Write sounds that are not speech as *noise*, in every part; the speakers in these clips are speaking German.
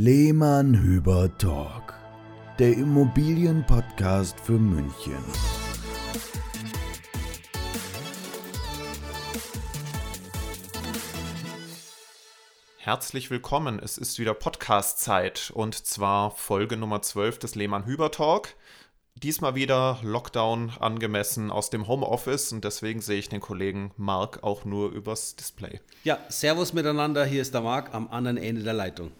Lehmann Hüber Talk, der Immobilienpodcast für München. Herzlich willkommen. Es ist wieder Podcast-Zeit und zwar Folge Nummer 12 des Lehmann Hüber Talk. Diesmal wieder Lockdown angemessen aus dem Homeoffice und deswegen sehe ich den Kollegen Marc auch nur übers Display. Ja, Servus miteinander. Hier ist der Marc am anderen Ende der Leitung.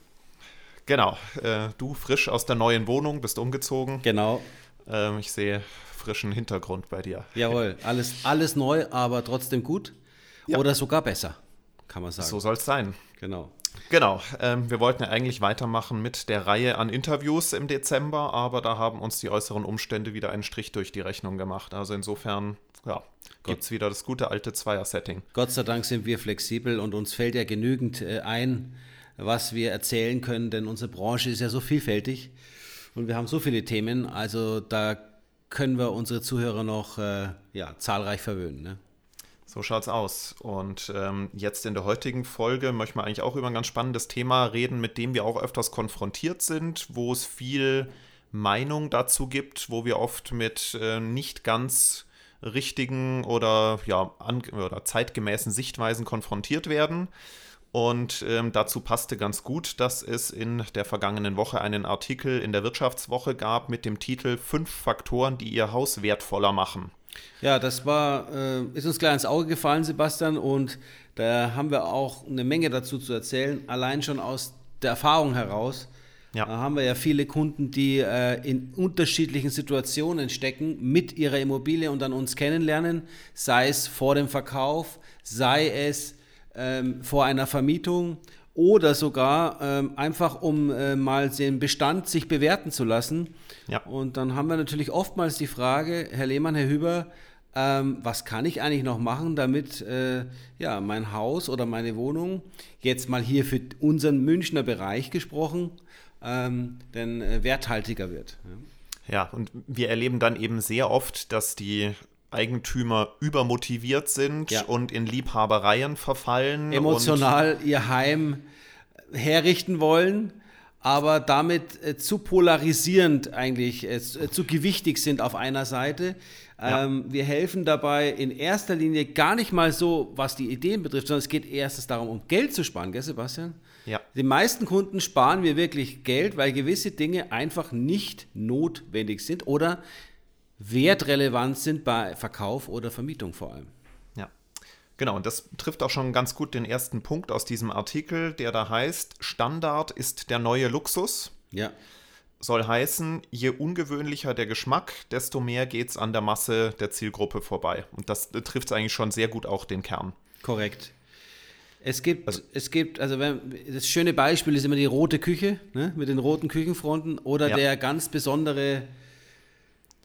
Genau, äh, du frisch aus der neuen Wohnung, bist umgezogen. Genau. Ähm, ich sehe frischen Hintergrund bei dir. Jawohl, alles, alles neu, aber trotzdem gut. Ja. Oder sogar besser, kann man sagen. So soll es sein. Genau. Genau, ähm, wir wollten ja eigentlich weitermachen mit der Reihe an Interviews im Dezember, aber da haben uns die äußeren Umstände wieder einen Strich durch die Rechnung gemacht. Also insofern, ja, gibt es wieder das gute alte Zweier-Setting. Gott sei Dank sind wir flexibel und uns fällt ja genügend äh, ein, was wir erzählen können, denn unsere Branche ist ja so vielfältig und wir haben so viele Themen, also da können wir unsere Zuhörer noch äh, ja, zahlreich verwöhnen. Ne? So schaut's aus. Und ähm, jetzt in der heutigen Folge möchten wir eigentlich auch über ein ganz spannendes Thema reden, mit dem wir auch öfters konfrontiert sind, wo es viel Meinung dazu gibt, wo wir oft mit äh, nicht ganz richtigen oder ja oder zeitgemäßen Sichtweisen konfrontiert werden. Und ähm, dazu passte ganz gut, dass es in der vergangenen Woche einen Artikel in der Wirtschaftswoche gab mit dem Titel Fünf Faktoren, die Ihr Haus wertvoller machen. Ja, das war, äh, ist uns klar ins Auge gefallen, Sebastian, und da haben wir auch eine Menge dazu zu erzählen, allein schon aus der Erfahrung heraus. Ja. Da haben wir ja viele Kunden, die äh, in unterschiedlichen Situationen stecken mit ihrer Immobilie und dann uns kennenlernen, sei es vor dem Verkauf, sei es ähm, vor einer Vermietung oder sogar ähm, einfach, um äh, mal den Bestand sich bewerten zu lassen. Ja. Und dann haben wir natürlich oftmals die Frage, Herr Lehmann, Herr Hüber, ähm, was kann ich eigentlich noch machen, damit äh, ja, mein Haus oder meine Wohnung, jetzt mal hier für unseren Münchner Bereich gesprochen, ähm, denn äh, werthaltiger wird. Ja. ja, und wir erleben dann eben sehr oft, dass die Eigentümer übermotiviert sind ja. und in Liebhabereien verfallen. Emotional ihr Heim herrichten wollen, aber damit äh, zu polarisierend eigentlich, äh, äh, zu gewichtig sind auf einer Seite. Ja. Ähm, wir helfen dabei in erster Linie gar nicht mal so, was die Ideen betrifft, sondern es geht erstens darum, um Geld zu sparen, gell, Sebastian? Ja. Die meisten Kunden sparen wir wirklich Geld, weil gewisse Dinge einfach nicht notwendig sind oder wertrelevant sind bei Verkauf oder Vermietung vor allem. Ja, genau. Und das trifft auch schon ganz gut den ersten Punkt aus diesem Artikel, der da heißt, Standard ist der neue Luxus. Ja. Soll heißen, je ungewöhnlicher der Geschmack, desto mehr geht es an der Masse der Zielgruppe vorbei. Und das trifft eigentlich schon sehr gut auch den Kern. Korrekt. Es gibt, also, es gibt, also wenn, das schöne Beispiel ist immer die rote Küche, ne, mit den roten Küchenfronten oder ja. der ganz besondere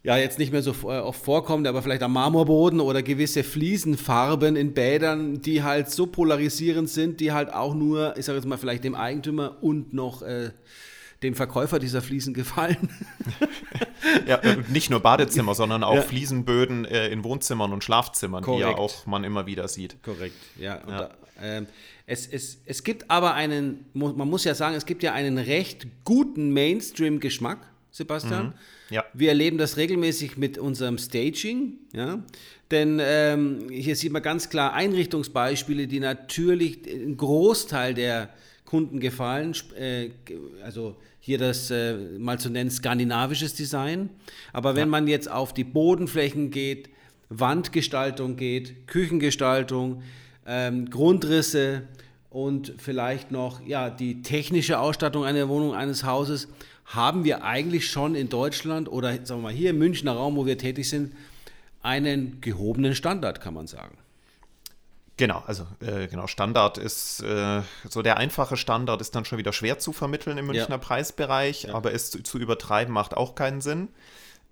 ja jetzt nicht mehr so äh, oft vorkommt, aber vielleicht am Marmorboden oder gewisse Fliesenfarben in Bädern, die halt so polarisierend sind, die halt auch nur, ich sage jetzt mal, vielleicht dem Eigentümer und noch äh, dem Verkäufer dieser Fliesen gefallen. *laughs* ja, nicht nur Badezimmer, sondern auch ja. Fliesenböden äh, in Wohnzimmern und Schlafzimmern, Korrekt. die ja auch man immer wieder sieht. Korrekt, ja. ja. Da, äh, es, es, es gibt aber einen, man muss ja sagen, es gibt ja einen recht guten Mainstream-Geschmack, Sebastian. Mhm ja. Wir erleben das regelmäßig mit unserem Staging, ja. Denn ähm, hier sieht man ganz klar Einrichtungsbeispiele, die natürlich einen Großteil der Kunden gefallen. Äh, also hier das äh, mal zu nennen skandinavisches Design. Aber wenn ja. man jetzt auf die Bodenflächen geht, Wandgestaltung geht, Küchengestaltung, ähm, Grundrisse und vielleicht noch ja, die technische Ausstattung einer Wohnung, eines Hauses, haben wir eigentlich schon in Deutschland oder sagen wir mal hier im Münchner Raum, wo wir tätig sind, einen gehobenen Standard, kann man sagen. Genau, also äh, genau, Standard ist äh, so der einfache Standard ist dann schon wieder schwer zu vermitteln im Münchner ja. Preisbereich, ja. aber es zu, zu, übertreiben macht auch keinen Sinn.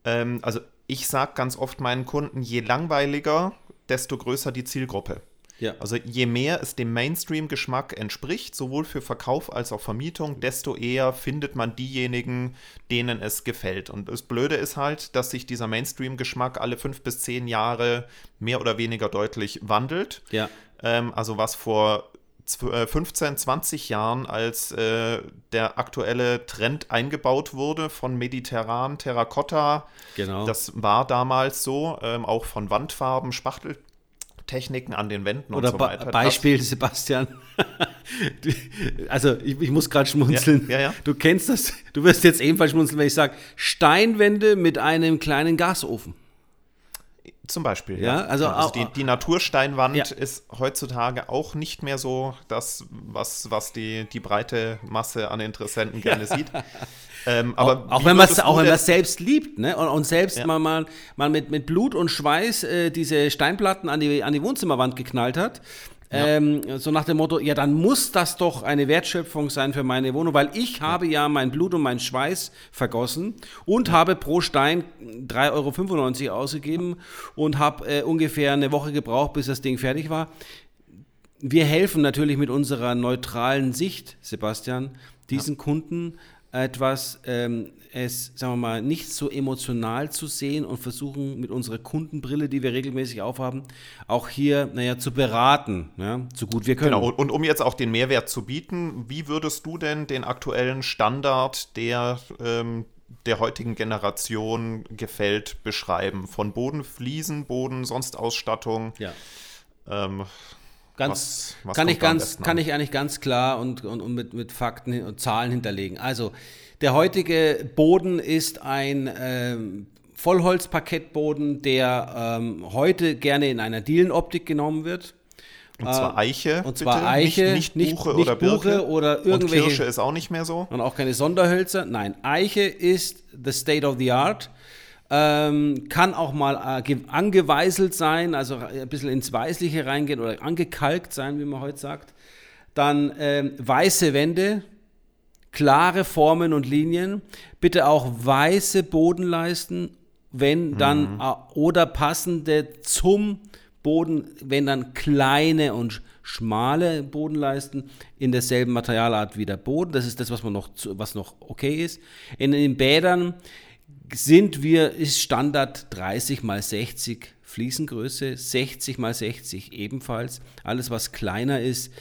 Ähm, also ich sage ganz oft meinen Kunden, je langweiliger, desto größer die Zielgruppe. Ja. Also je mehr es dem Mainstream-Geschmack entspricht, sowohl für Verkauf als auch Vermietung, desto eher findet man diejenigen, denen es gefällt. Und das Blöde ist halt, dass sich dieser Mainstream-Geschmack alle fünf bis zehn Jahre mehr oder weniger deutlich wandelt. Ja. Ähm, also was vor 15, 20 äh, Jahren, als äh, der aktuelle Trend eingebaut wurde von mediterran Terrakotta. Genau. Das war damals so, ähm, auch von Wandfarben, Spachteltechniken an den Wänden Oder und so weiter. Be Beispiel, das, Sebastian. *laughs* also ich, ich muss gerade schmunzeln. Ja, ja, ja. Du kennst das, du wirst jetzt ebenfalls schmunzeln, wenn ich sage, Steinwände mit einem kleinen Gasofen. Zum Beispiel, ja. also, also die, die, Natursteinwand ist heutzutage auch nicht mehr so das, was, was die, die breite Masse an Interessenten gerne sieht. *laughs* Ähm, aber auch, auch wenn man es auch wenn man selbst liebt, ne? Und, und selbst ja. mal, mal, mal mit, mit Blut und Schweiß äh, diese Steinplatten an die, an die Wohnzimmerwand geknallt hat, ähm, so nach dem Motto, ja, dann muss das doch eine Wertschöpfung sein für meine Wohnung, weil ich ja. habe ja mein Blut und mein Schweiß vergossen und ja. habe pro Stein 3,95 Euro ausgegeben und habe äh, ungefähr eine Woche gebraucht, bis das Ding fertig war. Wir helfen natürlich mit unserer neutralen Sicht, Sebastian, diesen ja. Kunden etwas, ähm, es, sagen wir mal, nicht so emotional zu sehen und versuchen mit unserer Kundenbrille, die wir regelmäßig aufhaben, auch hier, naja, zu beraten, ja, so gut wir können. Genau, und um jetzt auch den Mehrwert zu bieten, wie würdest du denn den aktuellen Standard der, ähm, der heutigen Generation gefällt, beschreiben? Von Boden, Fliesen, Boden, sonst Ausstattung? Ja. Ähm, Ganz, was, was kann, ich ganz, kann ich eigentlich ganz klar und, und, und mit, mit Fakten und Zahlen hinterlegen. Also, der heutige Boden ist ein ähm, Vollholzparkettboden, der ähm, heute gerne in einer Dielenoptik genommen wird. Und zwar ähm, Eiche. Und zwar bitte. Eiche, nicht, nicht Buche nicht, oder Birke. oder irgendwelche. Und Kirsche ist auch nicht mehr so. Und auch keine Sonderhölzer. Nein, Eiche ist the state of the art. Ähm, kann auch mal äh, angeweißelt sein, also ein bisschen ins Weißliche reingehen oder angekalkt sein, wie man heute sagt. Dann ähm, weiße Wände, klare Formen und Linien. Bitte auch weiße Bodenleisten, wenn dann mhm. äh, oder passende zum Boden, wenn dann kleine und schmale Bodenleisten in derselben Materialart wie der Boden. Das ist das, was man noch, was noch okay ist. In den Bädern sind wir, ist Standard 30 mal 60 Fliesengröße, 60 mal 60 ebenfalls. Alles, was kleiner ist,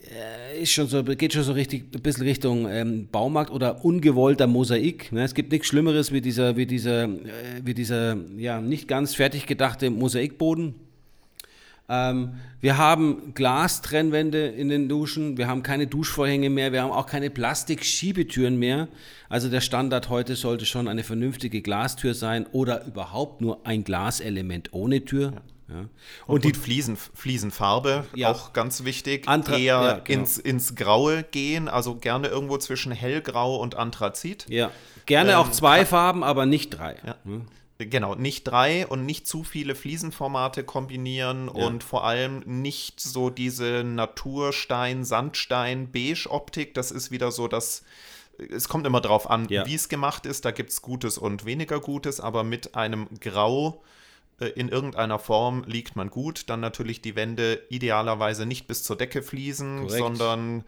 äh, ist schon so, geht schon so richtig ein bisschen Richtung ähm, Baumarkt oder ungewollter Mosaik. Ne? Es gibt nichts Schlimmeres wie dieser, wie dieser, äh, wie dieser ja, nicht ganz fertig gedachte Mosaikboden. Ähm, wir haben Glastrennwände in den Duschen, wir haben keine Duschvorhänge mehr, wir haben auch keine Plastikschiebetüren mehr. Also der Standard heute sollte schon eine vernünftige Glastür sein oder überhaupt nur ein Glaselement ohne Tür. Ja. Und, und, die Fliesen, Fliesenfarbe, ja. auch ganz wichtig, Antra eher ja, genau. ins, ins Graue gehen, also gerne irgendwo zwischen hellgrau und Anthrazit. Ja, gerne ähm, auch zwei Farben, aber nicht drei. Hm. Genau, nicht drei und nicht zu viele Fliesenformate kombinieren ja. und vor allem nicht so diese Naturstein, Sandstein, Beige-Optik. Das ist wieder so das. Es kommt immer drauf an, ja. wie es gemacht ist. Da gibt es Gutes und weniger Gutes, aber mit einem Grau äh, in irgendeiner Form liegt man gut. Dann natürlich die Wände idealerweise nicht bis zur Decke fließen, Korrekt. sondern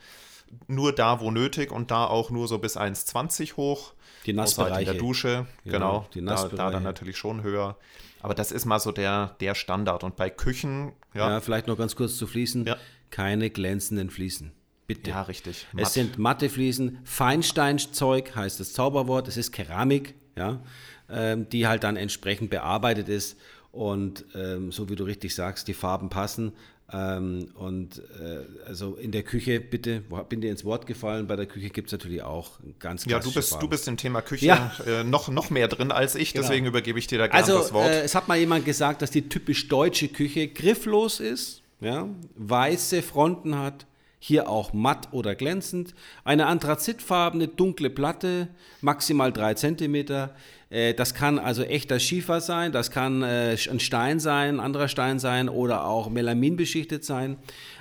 nur da, wo nötig und da auch nur so bis 1,20 hoch. Die Nassbereiche. Halt in der Dusche, genau. genau da, da, dann natürlich schon höher. Aber das ist mal so der, der Standard. Und bei Küchen, ja. ja vielleicht noch ganz kurz zu Fliesen. Ja. Keine glänzenden Fliesen. Bitte. Ja, richtig. Matt. Es sind matte Fliesen. Feinsteinzeug heißt das Zauberwort. Es ist Keramik, ja, ähm, die halt dann entsprechend bearbeitet ist. Und ähm, so wie du richtig sagst, die Farben passen. Ähm, und äh, also in der Küche, bitte, bin dir ins Wort gefallen, bei der Küche gibt es natürlich auch ganz Ja, du bist, du bist im Thema Küche ja. äh, noch, noch mehr drin als ich, genau. deswegen übergebe ich dir da gerne also, das Wort. Äh, es hat mal jemand gesagt, dass die typisch deutsche Küche grifflos ist, ja, weiße Fronten hat, hier auch matt oder glänzend, eine anthrazitfarbene dunkle Platte, maximal drei Zentimeter, äh, das kann also echter Schiefer sein, das kann äh, ein Stein sein, ein anderer Stein sein oder auch Melamin beschichtet sein.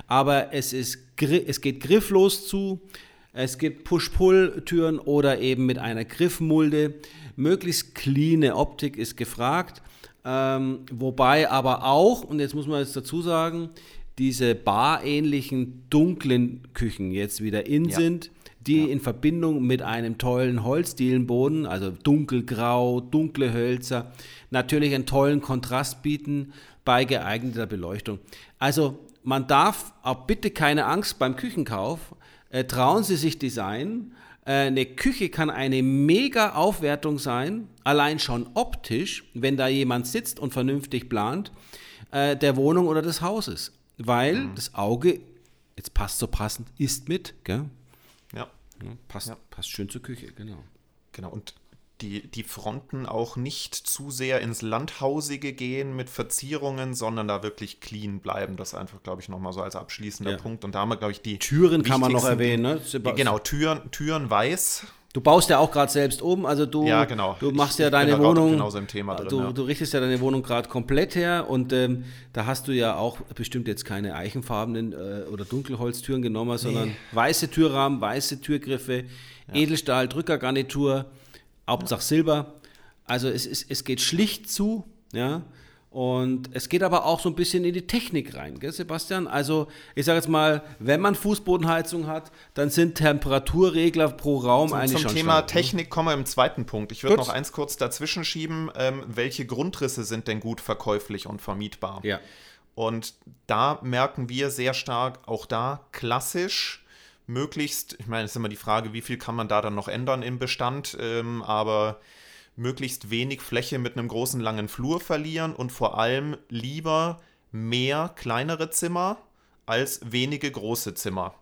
Aber es, ist, es geht grifflos zu. Es gibt Push-Pull-Türen oder eben mit einer Griffmulde. Möglichst cleane Optik ist gefragt. Ähm, wobei aber auch, und jetzt muss man jetzt dazu sagen, diese barähnlichen dunklen Küchen jetzt wieder in ja. sind die ja. in Verbindung mit einem tollen Holzdielenboden, also dunkelgrau, dunkle Hölzer, natürlich einen tollen Kontrast bieten bei geeigneter Beleuchtung. Also man darf auch bitte keine Angst beim Küchenkauf. Äh, trauen Sie sich Design. Äh, eine Küche kann eine mega Aufwertung sein, allein schon optisch, wenn da jemand sitzt und vernünftig plant, äh, der Wohnung oder des Hauses. Weil mhm. das Auge, jetzt passt so passend, ist mit. Gell? Ja. ja passt, ja. passt schön zur Küche, genau. Genau, und die, die Fronten auch nicht zu sehr ins Landhausige gehen mit Verzierungen, sondern da wirklich clean bleiben. Das einfach, glaube ich, nochmal so als abschließender ja. Punkt. Und da haben wir, glaube ich, die. Türen kann man noch erwähnen, ne? Sebastian. Genau, Türen, Türen weiß. Du baust ja auch gerade selbst um, also du, ja, genau. du machst ich, ja deine Wohnung. Genauso im Thema drin, du, ja. du richtest ja deine Wohnung gerade komplett her und ähm, da hast du ja auch bestimmt jetzt keine eichenfarbenen äh, oder Dunkelholztüren genommen, sondern nee. weiße Türrahmen, weiße Türgriffe, ja. Edelstahl, Drückergarnitur, Hauptsache Silber. Also es, es, es geht schlicht zu, ja. Und es geht aber auch so ein bisschen in die Technik rein, gell, Sebastian? Also, ich sage jetzt mal, wenn man Fußbodenheizung hat, dann sind Temperaturregler pro Raum zum, eigentlich zum schon Thema stark, ne? Technik kommen wir im zweiten Punkt. Ich würde noch eins kurz dazwischen schieben. Ähm, welche Grundrisse sind denn gut verkäuflich und vermietbar? Ja. Und da merken wir sehr stark, auch da klassisch, möglichst, ich meine, es ist immer die Frage, wie viel kann man da dann noch ändern im Bestand, ähm, aber möglichst wenig Fläche mit einem großen langen Flur verlieren und vor allem lieber mehr kleinere Zimmer als wenige große Zimmer.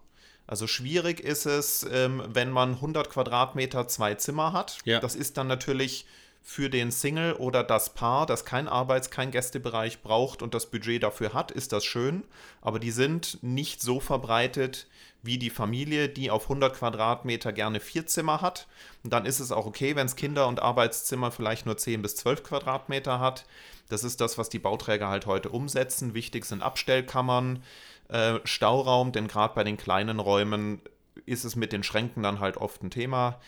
Also schwierig ist es, ähm, wenn man 100 Quadratmeter zwei Zimmer hat. Ja. Das ist dann natürlich für den Single oder das Paar, das kein Arbeits-, kein Gästebereich braucht und das Budget dafür hat, ist das schön. Aber die sind nicht so verbreitet wie die Familie, die auf 100 Quadratmeter gerne vier Zimmer hat. Und dann ist es auch okay, wenn es Kinder- und Arbeitszimmer vielleicht nur 10 bis 12 Quadratmeter hat. Das ist das, was die Bauträger halt heute umsetzen. Wichtig sind Abstellkammern, äh, Stauraum, denn gerade bei den kleinen Räumen ist es mit den Schränken dann halt oft ein Thema.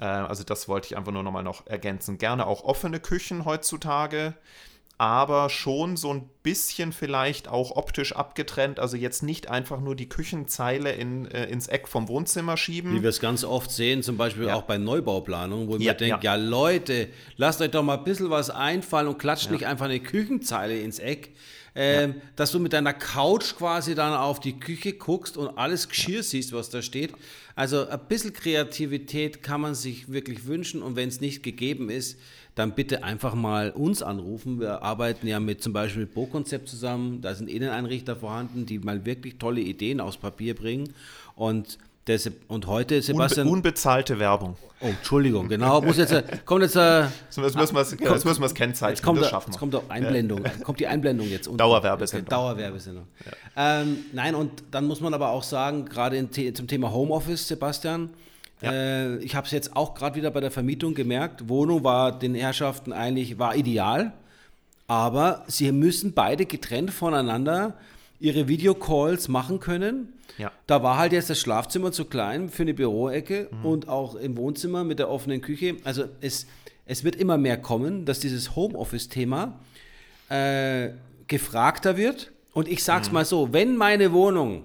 Äh, also das wollte ich einfach nur nochmal noch ergänzen. Gerne auch offene Küchen heutzutage aber schon so ein bisschen vielleicht auch optisch abgetrennt. Also jetzt nicht einfach nur die Küchenzeile in, äh, ins Eck vom Wohnzimmer schieben. Wie wir es ganz oft sehen, zum Beispiel ja. auch bei Neubauplanungen, wo ja, mir denke, ja. ja. Leute, lasst euch doch mal ein bisschen was einfallen und klatscht nicht einfach eine Küchenzeile ins Eck. Ähm, dass du mit deiner Couch quasi dann auf die Küche guckst und alles Geschirr siehst, was da steht. Also ein bisschen Kreativität kann man sich wirklich wünschen und wenn es nicht gegeben ist, dann bitte einfach mal uns anrufen. Wir arbeiten ja mit zum Beispiel mit Bo-Konzept zusammen. Da sind Inneneinrichter vorhanden, die mal wirklich tolle Ideen aufs Papier bringen. Und und heute, Sebastian. Unbe unbezahlte Werbung. Oh, Entschuldigung, genau. Muss jetzt, kommt jetzt. Äh, jetzt müssen wir es genau, kennzeichnen. Jetzt kommt, das schaffen wir. Jetzt kommt auch Einblendung. Ja. Kommt die Einblendung jetzt. Unten. Dauerwerbesendung. Dauerwerbesendung. Ja. Ähm, nein, und dann muss man aber auch sagen, gerade zum Thema Homeoffice, Sebastian, ja. Äh, ich habe es jetzt auch gerade wieder bei der Vermietung gemerkt. Wohnung war den Herrschaften eigentlich war ideal, aber sie müssen beide getrennt voneinander ihre Videocalls machen können. Ja. Da war halt jetzt das Schlafzimmer zu klein für eine Büroecke mhm. und auch im Wohnzimmer mit der offenen Küche. Also es, es wird immer mehr kommen, dass dieses Homeoffice-Thema äh, gefragter wird. Und ich sage es mhm. mal so, wenn meine Wohnung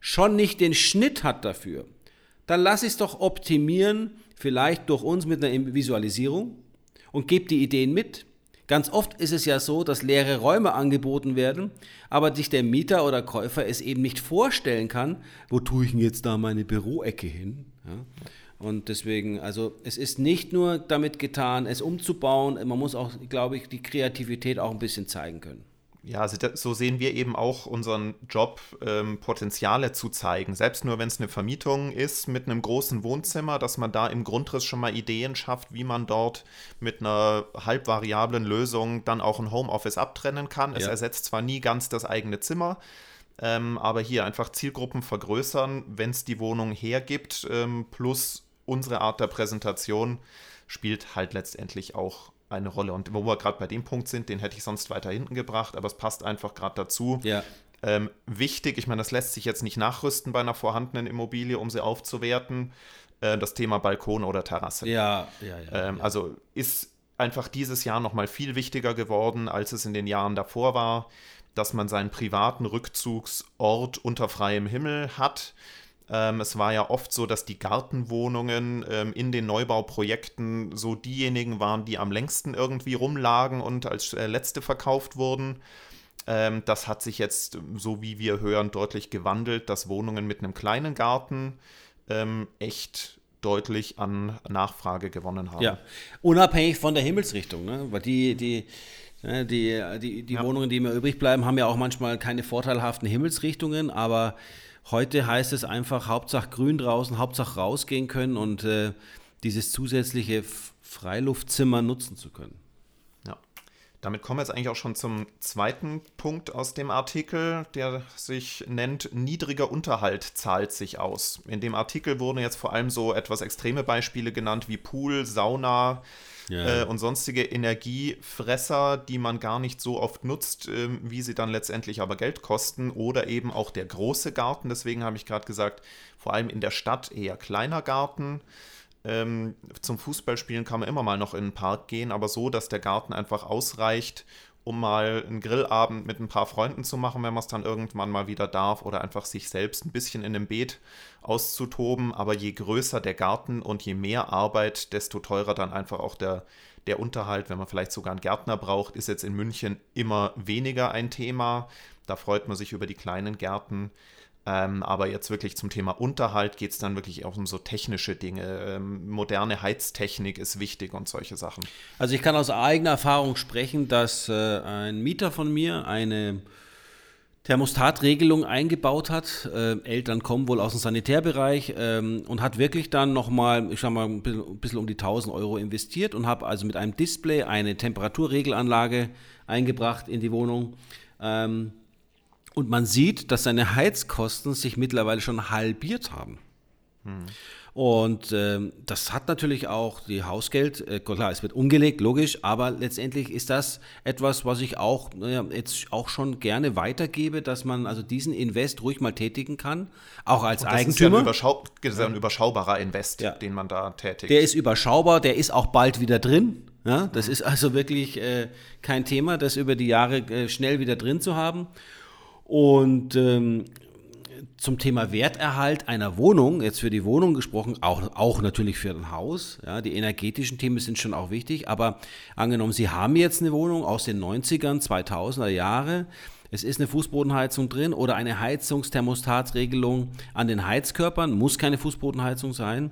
schon nicht den Schnitt hat dafür, dann lass es doch optimieren, vielleicht durch uns mit einer Visualisierung und gebe die Ideen mit. Ganz oft ist es ja so, dass leere Räume angeboten werden, aber sich der Mieter oder Käufer es eben nicht vorstellen kann, wo tue ich denn jetzt da meine Büroecke hin? Ja? Und deswegen, also es ist nicht nur damit getan, es umzubauen, man muss auch, glaube ich, die Kreativität auch ein bisschen zeigen können ja, also so sehen wir eben auch unseren Job, ähm, Potenziale zu zeigen. Selbst nur, wenn es eine Vermietung ist mit einem großen Wohnzimmer, dass man da im Grundriss schon mal Ideen schafft, wie man dort mit einer halbvariablen Lösung dann auch ein Homeoffice abtrennen kann. Es ja. ersetzt zwar nie ganz das eigene Zimmer, ähm, aber hier einfach Zielgruppen vergrößern, wenn es die Wohnung hergibt, ähm, plus unsere Art der Präsentation spielt halt letztendlich auch eine Rolle. Und wo wir gerade bei dem Punkt sind, den hätte ich sonst weiter hinten gebracht, aber es passt einfach gerade dazu. Ja. Ähm, wichtig, ich meine, das lässt sich jetzt nicht nachrüsten bei einer vorhandenen Immobilie, um sie aufzuwerten. Äh, das Thema Balkon oder Terrasse. Ja, ja, ja, ähm, ja. Also ist einfach dieses Jahr nochmal viel wichtiger geworden, als es in den Jahren davor war, dass man seinen privaten Rückzugsort unter freiem Himmel hat. Ähm, es war ja oft so, dass die Gartenwohnungen ähm, in den Neubauprojekten so diejenigen waren, die am längsten irgendwie rumlagen und als äh, letzte verkauft wurden. Ähm, das hat sich jetzt, so wie wir hören, deutlich gewandelt, dass Wohnungen mit einem kleinen Garten ähm, echt deutlich an Nachfrage gewonnen haben. Ja, unabhängig von der Himmelsrichtung, ne? weil die, die, ne, die, die, die ja. Wohnungen, die mir übrig bleiben, haben ja auch manchmal keine vorteilhaften Himmelsrichtungen, aber heute heißt es einfach Hauptsache grün draußen, Hauptsache rausgehen können und äh, dieses zusätzliche Freiluftzimmer nutzen zu können. Damit kommen wir jetzt eigentlich auch schon zum zweiten Punkt aus dem Artikel, der sich nennt, niedriger Unterhalt zahlt sich aus. In dem Artikel wurden jetzt vor allem so etwas extreme Beispiele genannt wie Pool, Sauna ja. äh, und sonstige Energiefresser, die man gar nicht so oft nutzt, äh, wie sie dann letztendlich aber Geld kosten. Oder eben auch der große Garten, deswegen habe ich gerade gesagt, vor allem in der Stadt eher kleiner Garten. Ähm, zum Fußballspielen kann man immer mal noch in den Park gehen, aber so, dass der Garten einfach ausreicht, um mal einen Grillabend mit ein paar Freunden zu machen, wenn man es dann irgendwann mal wieder darf oder einfach sich selbst ein bisschen in dem Beet auszutoben. Aber je größer der Garten und je mehr Arbeit, desto teurer dann einfach auch der, der Unterhalt. Wenn man vielleicht sogar einen Gärtner braucht, ist jetzt in München immer weniger ein Thema. Da freut man sich über die kleinen Gärten. Ähm, aber jetzt wirklich zum Thema Unterhalt geht es dann wirklich auch um so technische Dinge. Ähm, moderne Heiztechnik ist wichtig und solche Sachen. Also ich kann aus eigener Erfahrung sprechen, dass äh, ein Mieter von mir eine Thermostatregelung eingebaut hat. Äh, Eltern kommen wohl aus dem Sanitärbereich ähm, und hat wirklich dann nochmal, ich sag mal, ein bisschen, um die 1000 Euro investiert und habe also mit einem Display eine Temperaturregelanlage eingebracht in die Wohnung. Ähm, und man sieht, dass seine Heizkosten sich mittlerweile schon halbiert haben. Hm. Und ähm, das hat natürlich auch die Hausgeld, äh, klar, es wird umgelegt, logisch, aber letztendlich ist das etwas, was ich auch äh, jetzt auch schon gerne weitergebe, dass man also diesen Invest ruhig mal tätigen kann, auch als das Eigentümer. Ist ja ein, überschau ist ein überschaubarer Invest, ja. den man da tätigt. Der ist überschaubar, der ist auch bald wieder drin. Ja, das mhm. ist also wirklich äh, kein Thema, das über die Jahre äh, schnell wieder drin zu haben. Und ähm, zum Thema Werterhalt einer Wohnung, jetzt für die Wohnung gesprochen, auch, auch natürlich für ein Haus. Ja, die energetischen Themen sind schon auch wichtig, aber angenommen, Sie haben jetzt eine Wohnung aus den 90ern, 2000er Jahre, es ist eine Fußbodenheizung drin oder eine Heizungsthermostatsregelung an den Heizkörpern, muss keine Fußbodenheizung sein.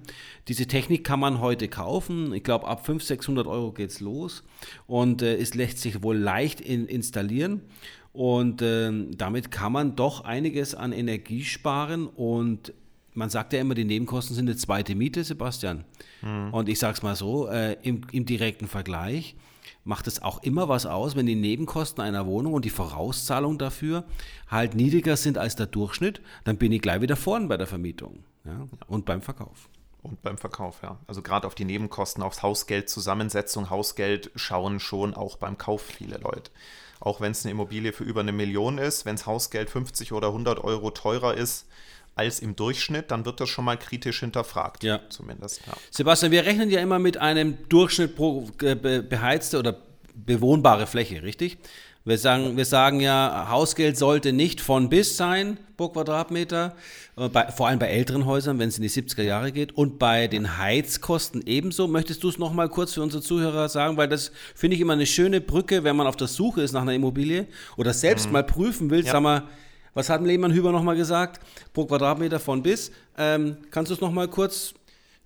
Diese Technik kann man heute kaufen. Ich glaube, ab 500, 600 Euro geht es los und äh, es lässt sich wohl leicht in, installieren. Und äh, damit kann man doch einiges an Energie sparen und man sagt ja immer, die Nebenkosten sind eine zweite Miete, Sebastian. Mhm. Und ich sage es mal so, äh, im, im, direkten Vergleich macht es auch immer was aus, wenn die Nebenkosten einer Wohnung und die Vorauszahlung dafür halt niedriger sind als der Durchschnitt, dann bin ich gleich wieder vorn bei der Vermietung ja, und beim Verkauf. Und beim Verkauf, ja. Also gerade auf die Nebenkosten, aufs Hausgeld, Zusammensetzung, Hausgeld schauen schon auch beim Kauf viele Leute auch wenn es eine Immobilie für über eine Million ist, wenn das Hausgeld 50 oder 100 Euro teurer ist als im Durchschnitt, dann wird das schon mal kritisch hinterfragt. Ja. Zumindest. Ja. Sebastian, wir rechnen ja immer mit einem Durchschnitt pro beheizte oder bewohnbare Fläche, richtig? Wir sagen, wir sagen ja, Hausgeld sollte nicht von bis sein pro Quadratmeter, äh, bei, vor allem bei älteren Häusern, wenn es in die 70er Jahre geht. Und bei den Heizkosten ebenso. Möchtest du es nochmal kurz für unsere Zuhörer sagen? Weil das finde ich immer eine schöne Brücke, wenn man auf der Suche ist nach einer Immobilie oder selbst mhm. mal prüfen will. Ja. Sag mal, was hat Lehmann Hüber nochmal gesagt? Pro Quadratmeter von bis. Ähm, kannst du es nochmal kurz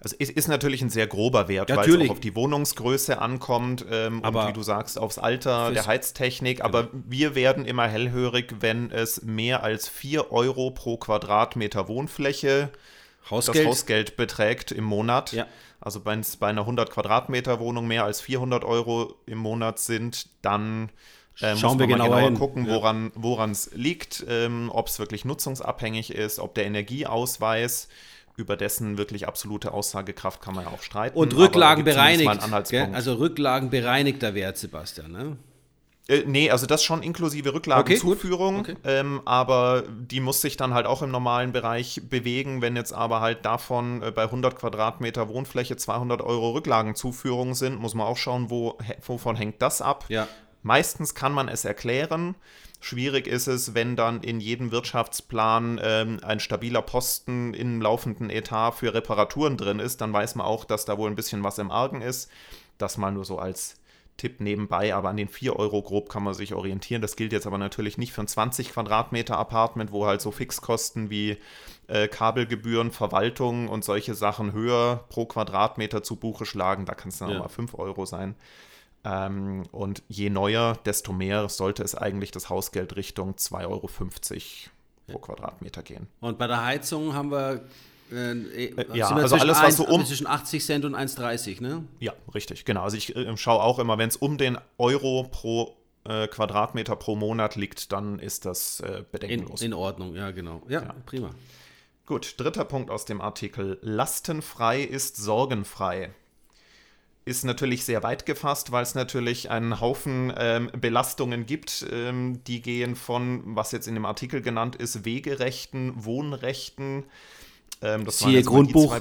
also es ist natürlich ein sehr grober Wert, natürlich. weil es auch auf die Wohnungsgröße ankommt ähm, und wie du sagst, aufs Alter der Heiztechnik. Genau. Aber wir werden immer hellhörig, wenn es mehr als 4 Euro pro Quadratmeter Wohnfläche Hausgeld. das Hausgeld beträgt im Monat. Ja. Also wenn es bei einer 100 Quadratmeter Wohnung mehr als 400 Euro im Monat sind, dann äh, Schauen wir genauer, genauer gucken, woran es liegt, ähm, ob es wirklich nutzungsabhängig ist, ob der Energieausweis über dessen wirklich absolute Aussagekraft kann man ja auch streiten. Und Rücklagen bereinigt. Also Rücklagen bereinigter Wert, Sebastian. Ne? Äh, nee, also das schon inklusive Rücklagenzuführung, okay, okay. ähm, aber die muss sich dann halt auch im normalen Bereich bewegen. Wenn jetzt aber halt davon äh, bei 100 Quadratmeter Wohnfläche 200 Euro Rücklagenzuführung sind, muss man auch schauen, wo, wovon hängt das ab. Ja. Meistens kann man es erklären. Schwierig ist es, wenn dann in jedem Wirtschaftsplan ähm, ein stabiler Posten im laufenden Etat für Reparaturen drin ist, dann weiß man auch, dass da wohl ein bisschen was im Argen ist. Das mal nur so als Tipp nebenbei, aber an den 4 Euro grob kann man sich orientieren. Das gilt jetzt aber natürlich nicht für ein 20 Quadratmeter Apartment, wo halt so Fixkosten wie äh, Kabelgebühren, Verwaltung und solche Sachen höher pro Quadratmeter zu Buche schlagen. Da kann es dann ja. mal 5 Euro sein. Ähm, und je neuer, desto mehr sollte es eigentlich das Hausgeld Richtung 2,50 Euro pro Quadratmeter gehen. Und bei der Heizung haben wir äh, äh ja, also alles, was 1, so um. Zwischen 80 Cent und 1,30, ne? Ja, richtig, genau. Also ich äh, schaue auch immer, wenn es um den Euro pro äh, Quadratmeter pro Monat liegt, dann ist das äh, bedenkenlos. In, in, Ordnung, ja, genau. Ja, ja, prima. Gut, dritter Punkt aus dem Artikel. Lastenfrei ist sorgenfrei ist natürlich sehr weit gefasst, weil es natürlich einen Haufen ähm, Belastungen gibt, ähm, die gehen von, was jetzt in dem Artikel genannt ist, Wegerechten, Wohnrechten, ähm, das siehe Grundbuch.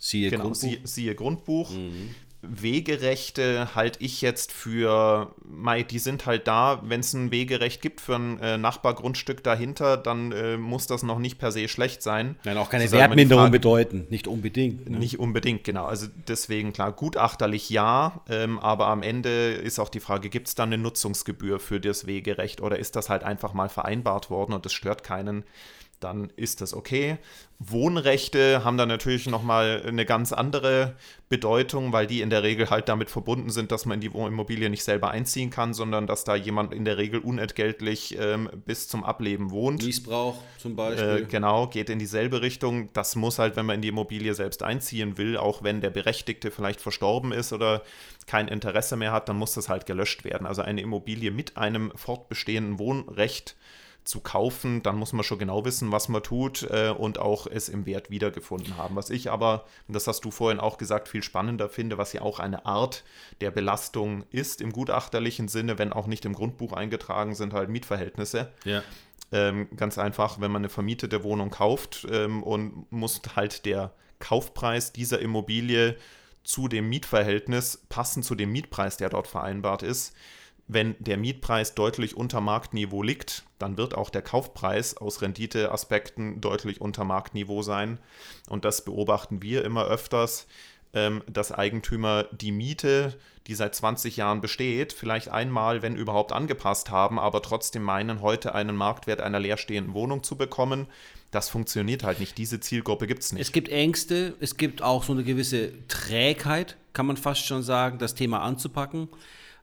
Siehe genau, Grundbuch. Siehe, siehe Grundbuch. Mhm. Wegerechte halte ich jetzt für, Mai, die sind halt da. Wenn es ein Wegerecht gibt für ein äh, Nachbargrundstück dahinter, dann äh, muss das noch nicht per se schlecht sein. Nein, auch keine Wertminderung Frage, bedeuten, nicht unbedingt. Ne? Nicht unbedingt, genau. Also deswegen klar, gutachterlich ja, ähm, aber am Ende ist auch die Frage, gibt es dann eine Nutzungsgebühr für das Wegerecht oder ist das halt einfach mal vereinbart worden und es stört keinen? Dann ist das okay. Wohnrechte haben da natürlich nochmal eine ganz andere Bedeutung, weil die in der Regel halt damit verbunden sind, dass man in die Immobilie nicht selber einziehen kann, sondern dass da jemand in der Regel unentgeltlich ähm, bis zum Ableben wohnt. Missbrauch zum Beispiel. Äh, genau, geht in dieselbe Richtung. Das muss halt, wenn man in die Immobilie selbst einziehen will, auch wenn der Berechtigte vielleicht verstorben ist oder kein Interesse mehr hat, dann muss das halt gelöscht werden. Also eine Immobilie mit einem fortbestehenden Wohnrecht zu kaufen, dann muss man schon genau wissen, was man tut äh, und auch es im Wert wiedergefunden haben. Was ich aber, das hast du vorhin auch gesagt, viel spannender finde, was ja auch eine Art der Belastung ist im gutachterlichen Sinne, wenn auch nicht im Grundbuch eingetragen sind, halt Mietverhältnisse. Ja. Ähm, ganz einfach, wenn man eine vermietete Wohnung kauft ähm, und muss halt der Kaufpreis dieser Immobilie zu dem Mietverhältnis passen zu dem Mietpreis, der dort vereinbart ist. Wenn der Mietpreis deutlich unter Marktniveau liegt, dann wird auch der Kaufpreis aus Renditeaspekten deutlich unter Marktniveau sein. Und das beobachten wir immer öfters, ähm, dass Eigentümer die Miete, die seit 20 Jahren besteht, vielleicht einmal, wenn überhaupt, angepasst haben, aber trotzdem meinen, heute einen Marktwert einer leerstehenden Wohnung zu bekommen. Das funktioniert halt nicht. Diese Zielgruppe gibt es nicht. Es gibt Ängste, es gibt auch so eine gewisse Trägheit, kann man fast schon sagen, das Thema anzupacken.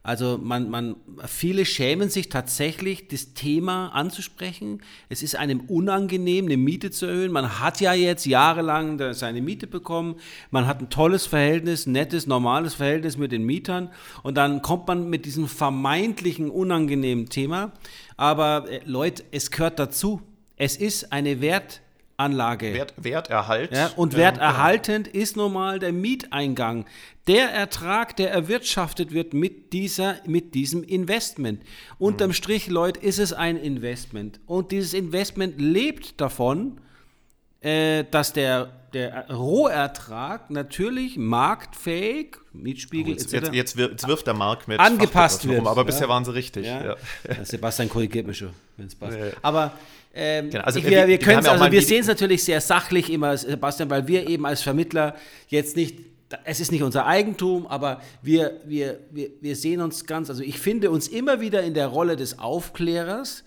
Also man, man, viele schämen sich tatsächlich, das Thema anzusprechen. Es ist einem unangenehm, eine Miete zu erhöhen. Man hat ja jetzt jahrelang seine Miete bekommen. Man hat ein tolles Verhältnis, nettes, normales Verhältnis mit den Mietern. Und dann kommt man mit diesem vermeintlichen unangenehmen Thema. Aber äh, Leute, es gehört dazu. Es ist eine Wert, Anlage. Wert, Werterhalt. Ja, und ähm, werterhaltend genau. ist normal der Mieteingang. Der Ertrag, der erwirtschaftet wird mit, dieser, mit diesem Investment. Unterm mhm. Strich, Leute, ist es ein Investment. Und dieses Investment lebt davon, äh, dass der, der Rohertrag natürlich marktfähig, Mietspiegel oh, jetzt, etc. Jetzt, jetzt, wirft der Markt mit angepasst wird. aber bisher waren sie richtig. Ja. Sebastian korrigiert mich schon, wenn es passt. Aber ähm, genau. also, wir, wir, wir, wir, also wir sehen es natürlich sehr sachlich immer, Sebastian, weil wir eben als Vermittler jetzt nicht es ist nicht unser Eigentum, aber wir, wir, wir, wir sehen uns ganz, also ich finde uns immer wieder in der Rolle des Aufklärers.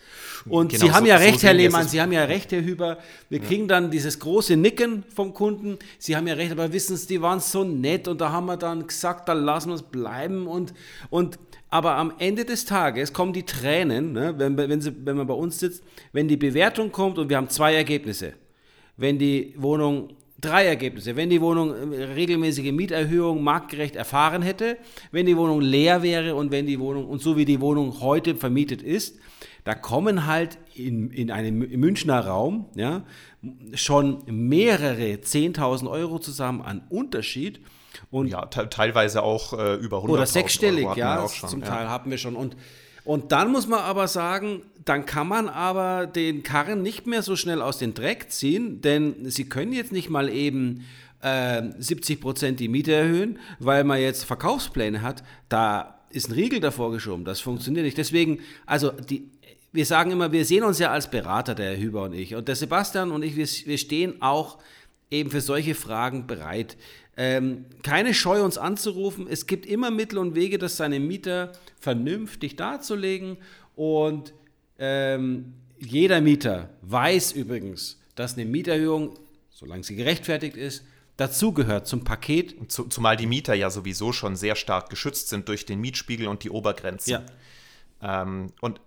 Und genau, Sie haben so, ja recht, so Herr Lehmann, Sie haben ja recht, Herr Hüber. Wir ja. kriegen dann dieses große Nicken vom Kunden. Sie haben ja recht, aber wissen Sie, die waren so nett und da haben wir dann gesagt, da lassen wir es bleiben. Und, und aber am Ende des Tages kommen die Tränen, ne, wenn, wenn, sie, wenn man bei uns sitzt, wenn die Bewertung kommt und wir haben zwei Ergebnisse. Wenn die Wohnung drei Ergebnisse. Wenn die Wohnung äh, regelmäßige Mieterhöhung marktgerecht erfahren hätte, wenn die Wohnung leer wäre und wenn die Wohnung, und so wie die Wohnung heute vermietet ist, da kommen halt in, in einem Münchner Raum ja, schon mehrere 10.000 Euro zusammen an Unterschied. Und ja, teilweise auch äh, über 100 Oder sechsstellig, ja, schon, zum Teil ja. haben wir schon. Und, und dann muss man aber sagen, dann kann man aber den Karren nicht mehr so schnell aus dem Dreck ziehen, denn sie können jetzt nicht mal eben äh, 70 Prozent die Miete erhöhen, weil man jetzt Verkaufspläne hat. Da ist ein Riegel davor geschoben. Das funktioniert nicht. Deswegen, also die, wir sagen immer, wir sehen uns ja als Berater, der Herr Hüber und ich. Und der Sebastian und ich, wir, wir stehen auch eben für solche Fragen bereit. Ähm, keine Scheu, uns anzurufen. Es gibt immer Mittel und Wege, das seine Mieter vernünftig darzulegen. Und ähm, jeder Mieter weiß übrigens, dass eine Mieterhöhung, solange sie gerechtfertigt ist, dazugehört zum Paket. Zumal die Mieter ja sowieso schon sehr stark geschützt sind durch den Mietspiegel und die Obergrenzen. Ja. Ähm, und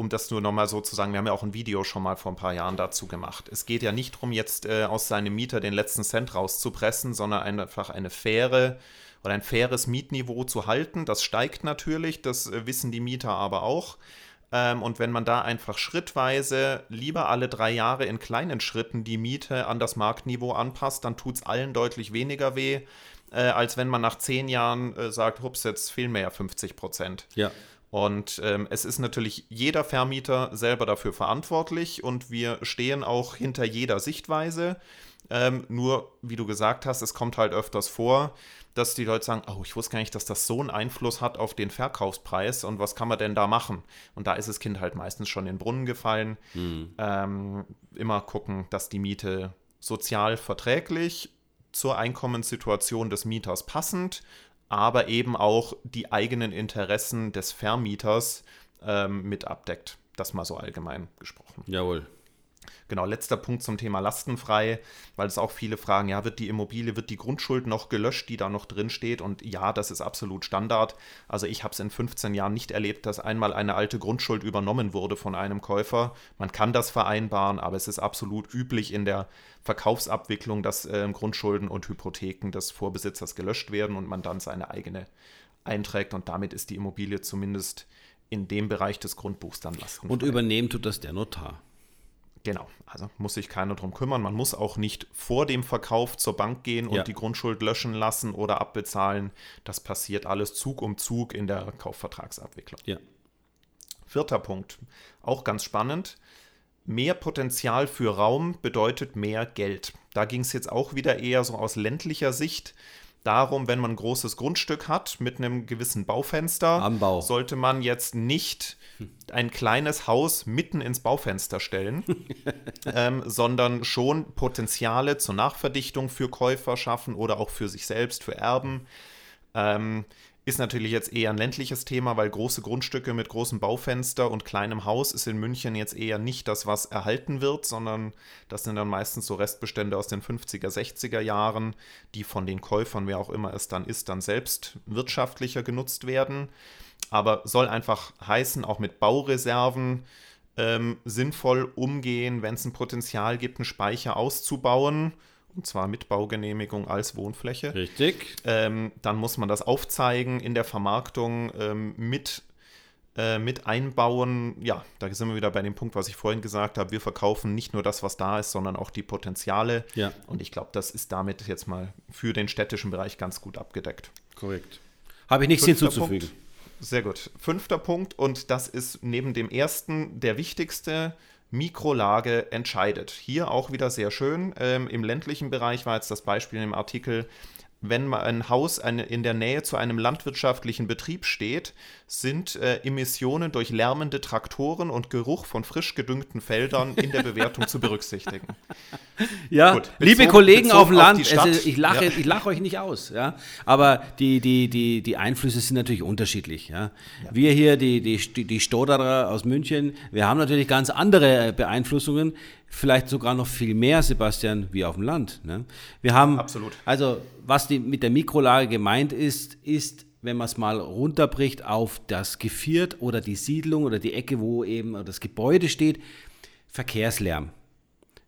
um das nur nochmal so zu sagen, wir haben ja auch ein Video schon mal vor ein paar Jahren dazu gemacht. Es geht ja nicht darum, jetzt äh, aus seinem Mieter den letzten Cent rauszupressen, sondern einfach eine faire oder ein faires Mietniveau zu halten. Das steigt natürlich, das äh, wissen die Mieter aber auch. Ähm, und wenn man da einfach schrittweise lieber alle drei Jahre in kleinen Schritten die Miete an das Marktniveau anpasst, dann tut es allen deutlich weniger weh, äh, als wenn man nach zehn Jahren äh, sagt, hups, jetzt fehlen mir ja 50 Prozent. Ja. Und ähm, es ist natürlich jeder Vermieter selber dafür verantwortlich und wir stehen auch hinter jeder Sichtweise. Ähm, nur, wie du gesagt hast, es kommt halt öfters vor, dass die Leute sagen, oh, ich wusste gar nicht, dass das so einen Einfluss hat auf den Verkaufspreis und was kann man denn da machen? Und da ist das Kind halt meistens schon in den Brunnen gefallen. Mhm. Ähm, immer gucken, dass die Miete sozial verträglich zur Einkommenssituation des Mieters passend, aber eben auch die eigenen Interessen des Vermieters ähm, mit abdeckt. Das mal so allgemein gesprochen. Jawohl. Genau, letzter Punkt zum Thema lastenfrei, weil es auch viele fragen, ja, wird die Immobilie, wird die Grundschuld noch gelöscht, die da noch drin steht? Und ja, das ist absolut Standard. Also ich habe es in 15 Jahren nicht erlebt, dass einmal eine alte Grundschuld übernommen wurde von einem Käufer. Man kann das vereinbaren, aber es ist absolut üblich in der Verkaufsabwicklung, dass äh, Grundschulden und Hypotheken des Vorbesitzers gelöscht werden und man dann seine eigene einträgt und damit ist die Immobilie zumindest in dem Bereich des Grundbuchs dann lastenfrei. Und übernehmen tut das der Notar. Genau, also muss sich keiner drum kümmern. Man muss auch nicht vor dem Verkauf zur Bank gehen und ja. die Grundschuld löschen lassen oder abbezahlen. Das passiert alles Zug um Zug in der Kaufvertragsabwicklung. Ja. Vierter Punkt, auch ganz spannend. Mehr Potenzial für Raum bedeutet mehr Geld. Da ging es jetzt auch wieder eher so aus ländlicher Sicht darum, wenn man ein großes Grundstück hat mit einem gewissen Baufenster, Anbau. sollte man jetzt nicht ein kleines Haus mitten ins Baufenster stellen, *laughs* ähm, sondern schon Potenziale zur Nachverdichtung für Käufer schaffen oder auch für sich selbst, für Erben. Ähm, ist natürlich jetzt eher ein ländliches Thema, weil große Grundstücke mit großem Baufenster und kleinem Haus ist in München jetzt eher nicht das, was erhalten wird, sondern das sind dann meistens so Restbestände aus den 50er, 60er Jahren, die von den Käufern, wer auch immer es dann ist, dann selbst wirtschaftlicher genutzt werden. Aber soll einfach heißen, auch mit Baureserven ähm, sinnvoll umgehen, wenn es ein Potenzial gibt, einen Speicher auszubauen und zwar mit Baugenehmigung als Wohnfläche. Richtig. Ähm, dann muss man das aufzeigen in der Vermarktung ähm, mit, äh, mit einbauen. Ja, da sind wir wieder bei dem Punkt, was ich vorhin gesagt habe. Wir verkaufen nicht nur das, was da ist, sondern auch die Potenziale. Ja. Und ich glaube, das ist damit jetzt mal für den städtischen Bereich ganz gut abgedeckt. Korrekt. Habe ich nichts Fünfter hinzuzufügen. Punkt. Sehr gut. Fünfter Punkt, und das ist neben dem ersten der wichtigste Mikrolage entscheidet. Hier auch wieder sehr schön. Ähm, Im ländlichen Bereich war jetzt das Beispiel im Artikel wenn mal ein Haus in der Nähe zu einem landwirtschaftlichen Betrieb steht, sind äh, Emissionen durch lärmende Traktoren und Geruch von frisch gedüngten Feldern in der Bewertung zu berücksichtigen. *laughs* Ja, Gut, bezogen, liebe Kollegen auf dem Land, auf also ich lache, ja. ich lache euch nicht aus, ja. Aber die, die, die, die Einflüsse sind natürlich unterschiedlich. Ja. ja. Wir hier, die, die, die Stoderer aus München, wir haben natürlich ganz andere Beeinflussungen vielleicht sogar noch viel mehr, Sebastian, wie auf dem Land. Ne? Wir haben, Absolut. also was die, mit der Mikrolage gemeint ist, ist, wenn man es mal runterbricht auf das Geviert oder die Siedlung oder die Ecke, wo eben das Gebäude steht, Verkehrslärm.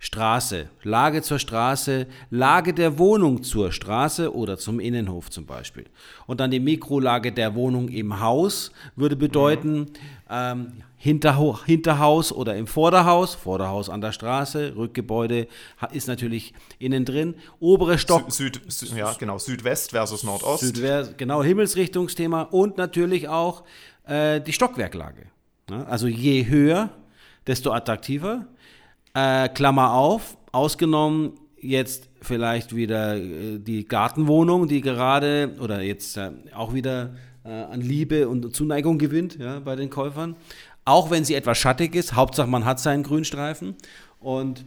Straße, Lage zur Straße, Lage der Wohnung zur Straße oder zum Innenhof zum Beispiel. Und dann die Mikrolage der Wohnung im Haus würde bedeuten, ähm, Hinterho Hinterhaus oder im Vorderhaus, Vorderhaus an der Straße, Rückgebäude ist natürlich innen drin, obere Stock. Süd, Süd, ja, genau, Südwest versus Nordost. Südwest, genau, Himmelsrichtungsthema und natürlich auch äh, die Stockwerklage. Ja, also je höher, desto attraktiver. Äh, Klammer auf, ausgenommen jetzt vielleicht wieder äh, die Gartenwohnung, die gerade oder jetzt äh, auch wieder äh, an Liebe und Zuneigung gewinnt ja, bei den Käufern. Auch wenn sie etwas schattig ist, Hauptsache man hat seinen Grünstreifen. Und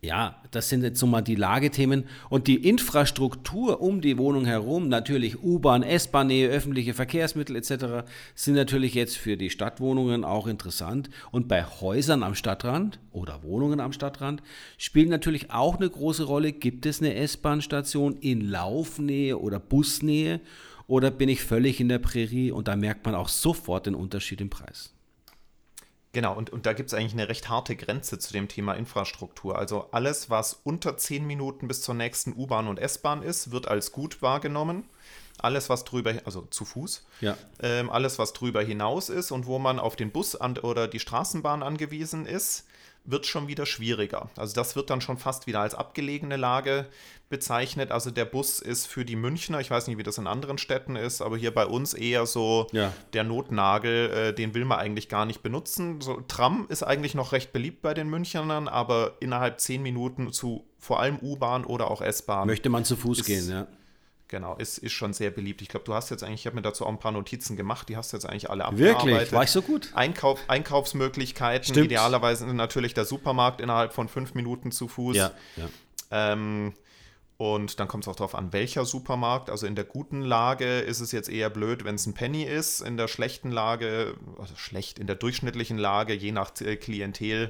Ja, das sind jetzt so mal die Lagethemen und die Infrastruktur um die Wohnung herum, natürlich U-Bahn, S-Bahn-Nähe, öffentliche Verkehrsmittel etc., sind natürlich jetzt für die Stadtwohnungen auch interessant. Und bei Häusern am Stadtrand oder Wohnungen am Stadtrand spielt natürlich auch eine große Rolle, gibt es eine S-Bahn-Station in Laufnähe oder Busnähe oder bin ich völlig in der Prärie und da merkt man auch sofort den Unterschied im Preis. Genau, und, und da gibt es eigentlich eine recht harte Grenze zu dem Thema Infrastruktur. Also alles, was unter 10 Minuten bis zur nächsten U-Bahn und S-Bahn ist, wird als gut wahrgenommen. Alles, was drüber, also zu Fuß, ja. ähm, alles, was drüber hinaus ist und wo man auf den Bus an, oder die Straßenbahn angewiesen ist, wird schon wieder schwieriger. Also das wird dann schon fast wieder als abgelegene Lage bezeichnet. Also der Bus ist für die Münchner, ich weiß nicht, wie das in anderen Städten ist, aber hier bei uns eher so ja. der Notnagel, äh, den will man eigentlich gar nicht benutzen. So, Tram ist eigentlich noch recht beliebt bei den Münchnern, aber innerhalb zehn Minuten zu vor allem U-Bahn oder auch S-Bahn. Möchte man zu Fuß ist, gehen, ja. Genau, ist, ist schon sehr beliebt. Ich glaube, du hast jetzt eigentlich, ich habe mir dazu auch ein paar Notizen gemacht, die hast du jetzt eigentlich alle abgearbeitet. Wirklich? War ich so gut? Einkauf, Einkaufsmöglichkeiten, Stimmt. idealerweise natürlich der Supermarkt innerhalb von fünf Minuten zu Fuß. Ja, ja. Ähm, und dann kommt es auch darauf an, welcher Supermarkt. Also in der guten Lage ist es jetzt eher blöd, wenn es ein Penny ist. In der schlechten Lage, also schlecht, in der durchschnittlichen Lage, je nach Klientel, äh,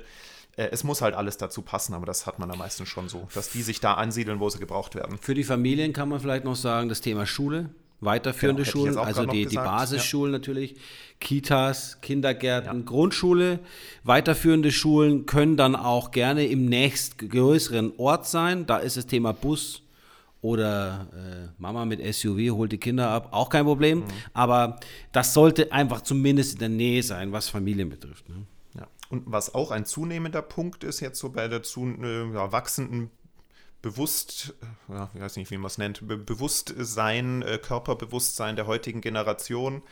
es muss halt alles dazu passen, aber das hat man am meisten schon so, dass die sich da ansiedeln, wo sie gebraucht werden. Für die Familien kann man vielleicht noch sagen, das Thema Schule, weiterführende genau, Schulen, also die, die Basisschulen ja. natürlich, Kitas, Kindergärten, ja. Grundschule. Weiterführende Schulen können dann auch gerne im nächstgrößeren Ort sein. Da ist das Thema Bus oder äh, Mama mit SUV holt die Kinder ab, auch kein Problem. Mhm. Aber das sollte einfach zumindest in der Nähe sein, was Familien betrifft. Ne? Und was auch ein zunehmender Punkt ist, jetzt so bei der zu, äh, ja, wachsenden Bewusst, äh, ja, ich weiß nicht, wie man es nennt, Be Bewusstsein, äh, Körperbewusstsein der heutigen Generation.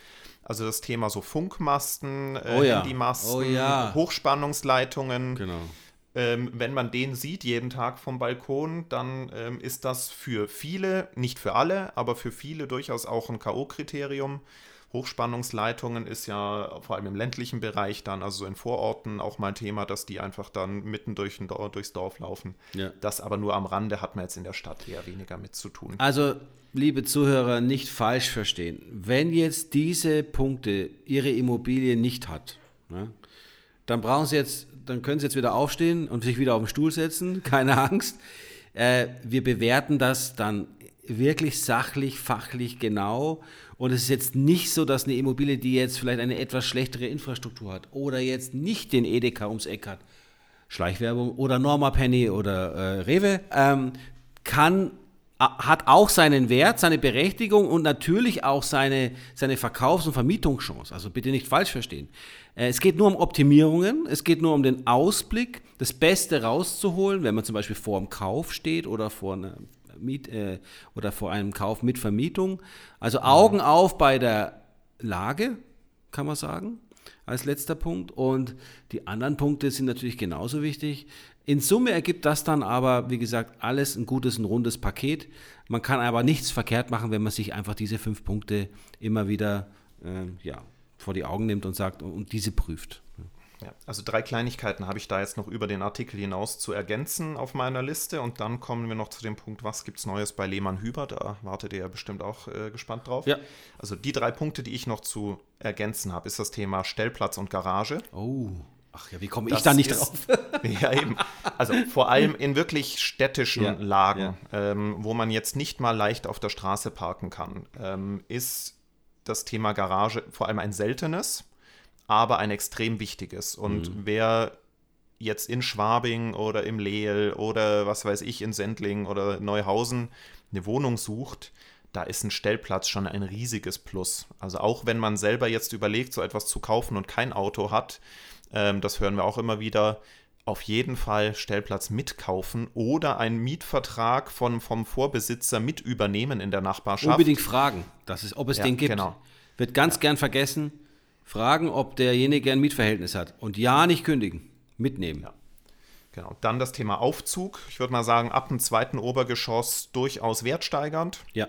Also das Thema so Funkmasten, äh, oh ja. Handymasten, oh ja. Hochspannungsleitungen. Genau. Ähm, wenn man den sieht jeden Tag vom Balkon, dann ähm, ist das für viele, nicht für alle, aber für viele durchaus auch ein K.O.-Kriterium. Hochspannungsleitungen ist ja vor allem im ländlichen Bereich dann, also in Vororten auch mal ein Thema, dass die einfach dann mitten durch ein, durchs Dorf laufen. Ja. Das aber nur am Rande hat man jetzt in der Stadt eher weniger mit zu tun. Also, liebe Zuhörer, nicht falsch verstehen. Wenn jetzt diese Punkte Ihre Immobilie nicht hat, ne, dann brauchen Sie jetzt, dann können Sie jetzt wieder aufstehen und sich wieder auf den Stuhl setzen, *laughs* keine Angst. Äh, wir bewerten das dann wirklich sachlich, fachlich genau und es ist jetzt nicht so, dass eine Immobilie, die jetzt vielleicht eine etwas schlechtere Infrastruktur hat oder jetzt nicht den Edeka ums Eck hat, Schleichwerbung oder Norma Penny oder äh, Rewe, ähm, kann hat auch seinen Wert, seine Berechtigung und natürlich auch seine, seine Verkaufs- und Vermietungschance. Also bitte nicht falsch verstehen. Äh, es geht nur um Optimierungen, es geht nur um den Ausblick, das Beste rauszuholen, wenn man zum Beispiel vor dem Kauf steht oder vor einer Miet, äh, oder vor einem Kauf mit Vermietung. Also Augen auf bei der Lage, kann man sagen, als letzter Punkt. Und die anderen Punkte sind natürlich genauso wichtig. In Summe ergibt das dann aber, wie gesagt, alles ein gutes, ein rundes Paket. Man kann aber nichts verkehrt machen, wenn man sich einfach diese fünf Punkte immer wieder äh, ja, vor die Augen nimmt und sagt und diese prüft. Ja, also drei Kleinigkeiten habe ich da jetzt noch über den Artikel hinaus zu ergänzen auf meiner Liste und dann kommen wir noch zu dem Punkt, was gibt es Neues bei Lehmann Hüber, da wartet ihr ja bestimmt auch äh, gespannt drauf. Ja. Also die drei Punkte, die ich noch zu ergänzen habe, ist das Thema Stellplatz und Garage. Oh. Ach ja, wie komme ich da nicht ist, drauf? *laughs* ja, eben. Also vor allem in wirklich städtischen ja, Lagen, ja. Ähm, wo man jetzt nicht mal leicht auf der Straße parken kann, ähm, ist das Thema Garage vor allem ein seltenes aber ein extrem wichtiges. Und mhm. wer jetzt in Schwabing oder im Lehl oder was weiß ich, in Sendling oder Neuhausen eine Wohnung sucht, da ist ein Stellplatz schon ein riesiges Plus. Also auch wenn man selber jetzt überlegt, so etwas zu kaufen und kein Auto hat, ähm, das hören wir auch immer wieder, auf jeden Fall Stellplatz mitkaufen oder einen Mietvertrag von, vom Vorbesitzer mit übernehmen in der Nachbarschaft. Unbedingt fragen, das ist, ob es ja, den gibt. Genau. Wird ganz ja. gern vergessen fragen, ob derjenige ein Mietverhältnis hat. Und ja, nicht kündigen. Mitnehmen. Ja. Genau. Dann das Thema Aufzug. Ich würde mal sagen, ab dem zweiten Obergeschoss durchaus wertsteigernd. Ja.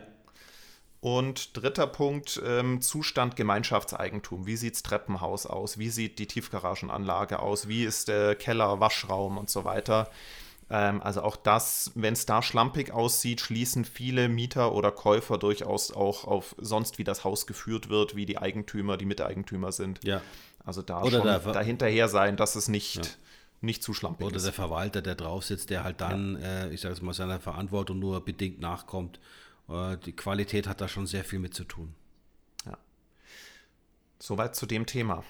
Und dritter Punkt, ähm, Zustand Gemeinschaftseigentum. Wie sieht das Treppenhaus aus? Wie sieht die Tiefgaragenanlage aus? Wie ist der Keller, Waschraum und so weiter? Ähm, also auch das, wenn es da schlampig aussieht, schließen viele Mieter oder Käufer durchaus auch auf sonst, wie das Haus geführt wird, wie die Eigentümer, die Miteigentümer sind. Ja. Also da Oder schon dahinterher sein, dass es nicht, nicht zu schlampig Oder ist. der Verwalter, der drauf sitzt, der halt dann, äh, ich sage es mal, seiner Verantwortung nur bedingt nachkommt. Äh, die Qualität hat da schon sehr viel mit zu tun. Soweit zu dem Thema.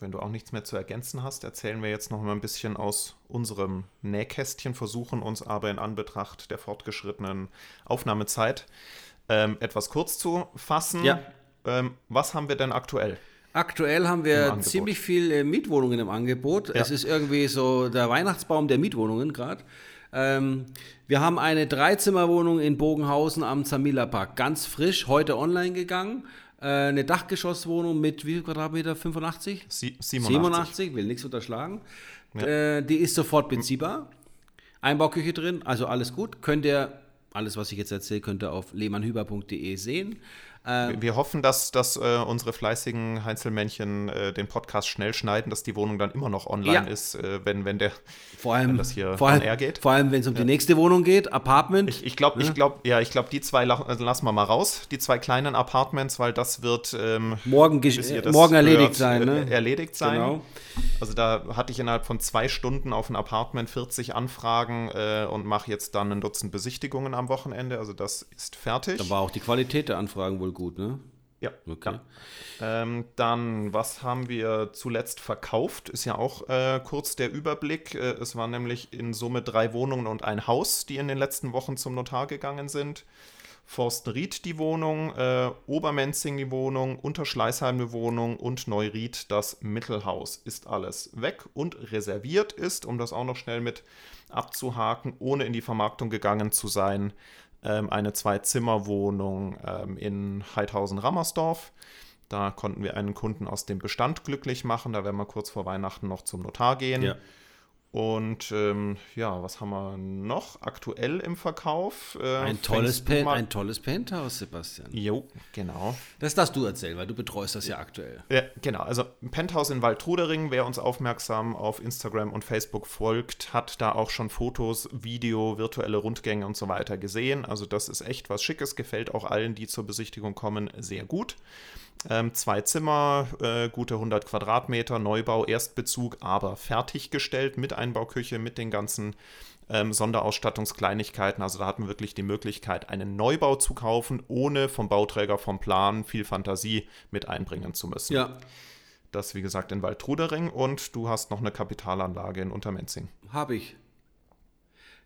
Wenn du auch nichts mehr zu ergänzen hast, erzählen wir jetzt noch mal ein bisschen aus unserem Nähkästchen, versuchen uns aber in Anbetracht der fortgeschrittenen Aufnahmezeit ähm, etwas kurz zu fassen. Ja. Ähm, was haben wir denn aktuell? Aktuell haben wir ziemlich viel äh, Mietwohnungen im Angebot. Es ist irgendwie so der Weihnachtsbaum der Mietwohnungen gerade. Ähm, wir haben eine Dreizimmerwohnung in Bogenhausen am Zamila Park, ganz frisch, heute online gegangen. Äh, eine Dachgeschosswohnung mit wie viel Quadratmeter? 85? Sie 87. 87, will nichts unterschlagen. Äh, die ist sofort beziehbar. Einbauküche drin, also alles gut. Könnt ihr, alles was ich jetzt erzähle, könnt ihr auf lehmannhüber.de sehen. Wir- Wir hoffen, dass, dass äh, unsere fleißigen Heinzelmännchen äh, den Podcast schnell schneiden, dass die Wohnung dann immer noch online Ja. ist, äh, wenn, wenn der Vor allem, wenn das hier vor allem, geht. Vor allem, wenn es um die nächste Wohnung geht, Apartment. Ich, ich glaube, ich glaube, ja, ich glaube, die zwei äh, lassen wir mal raus, die zwei kleinen Apartments, weil das wird ähm, morgen, äh, das morgen erledigt hört, sein. Ne? äh, erledigt sein. Genau. Also da hatte ich innerhalb von zwei Stunden auf ein Apartment 40 Anfragen äh, und mache jetzt dann ein Dutzend Besichtigungen am Wochenende. Also das ist fertig. Da war auch die Qualität der Anfragen wohl gut, ne? ja. Okay. ja. Ähm, dann, was haben wir zuletzt verkauft? Ist ja auch äh, kurz der Überblick. Äh, es waren nämlich in Summe drei Wohnungen und ein Haus, die in den letzten Wochen zum Notar gegangen sind. Forstenried die Wohnung, äh, Obermenzing die Wohnung, Unterschleißheim die Wohnung und Neuried das Mittelhaus. Ist alles weg und reserviert ist, um das auch noch schnell mit abzuhaken, ohne in die Vermarktung gegangen zu sein, ähm, eine Zwei-Zimmer-Wohnung ähm, in Heidhausen-Rammersdorf. Da konnten wir einen Kunden aus dem Bestand glücklich machen. Da werden wir kurz vor Weihnachten noch zum Notar gehen. Ja. Und ähm, ja, was haben wir noch aktuell im Verkauf? Äh, Ein, tolles ein tolles Penthouse, Sebastian. Jo, genau. Das darfst du erzählen, weil du betreust das ja aktuell. Ja, genau, also ein Penthouse in Waldtrudering, wer uns aufmerksam auf Instagram und Facebook folgt, hat da auch schon Fotos, Video, virtuelle Rundgänge und so weiter gesehen. Also das ist echt was Schickes, gefällt auch allen, die zur Besichtigung kommen, sehr gut. Ähm, zwei Zimmer, äh, gute 100 Quadratmeter, Neubau, Erstbezug, aber fertiggestellt mit Einbauküche, mit den ganzen ähm, Sonderausstattungskleinigkeiten. Also da hatten wir wirklich die Möglichkeit, einen Neubau zu kaufen, ohne vom Bauträger vom Plan viel Fantasie mit einbringen zu müssen. Ja, Das, wie gesagt, in Waldtrudering und du hast noch eine Kapitalanlage in Untermenzing. habe ich.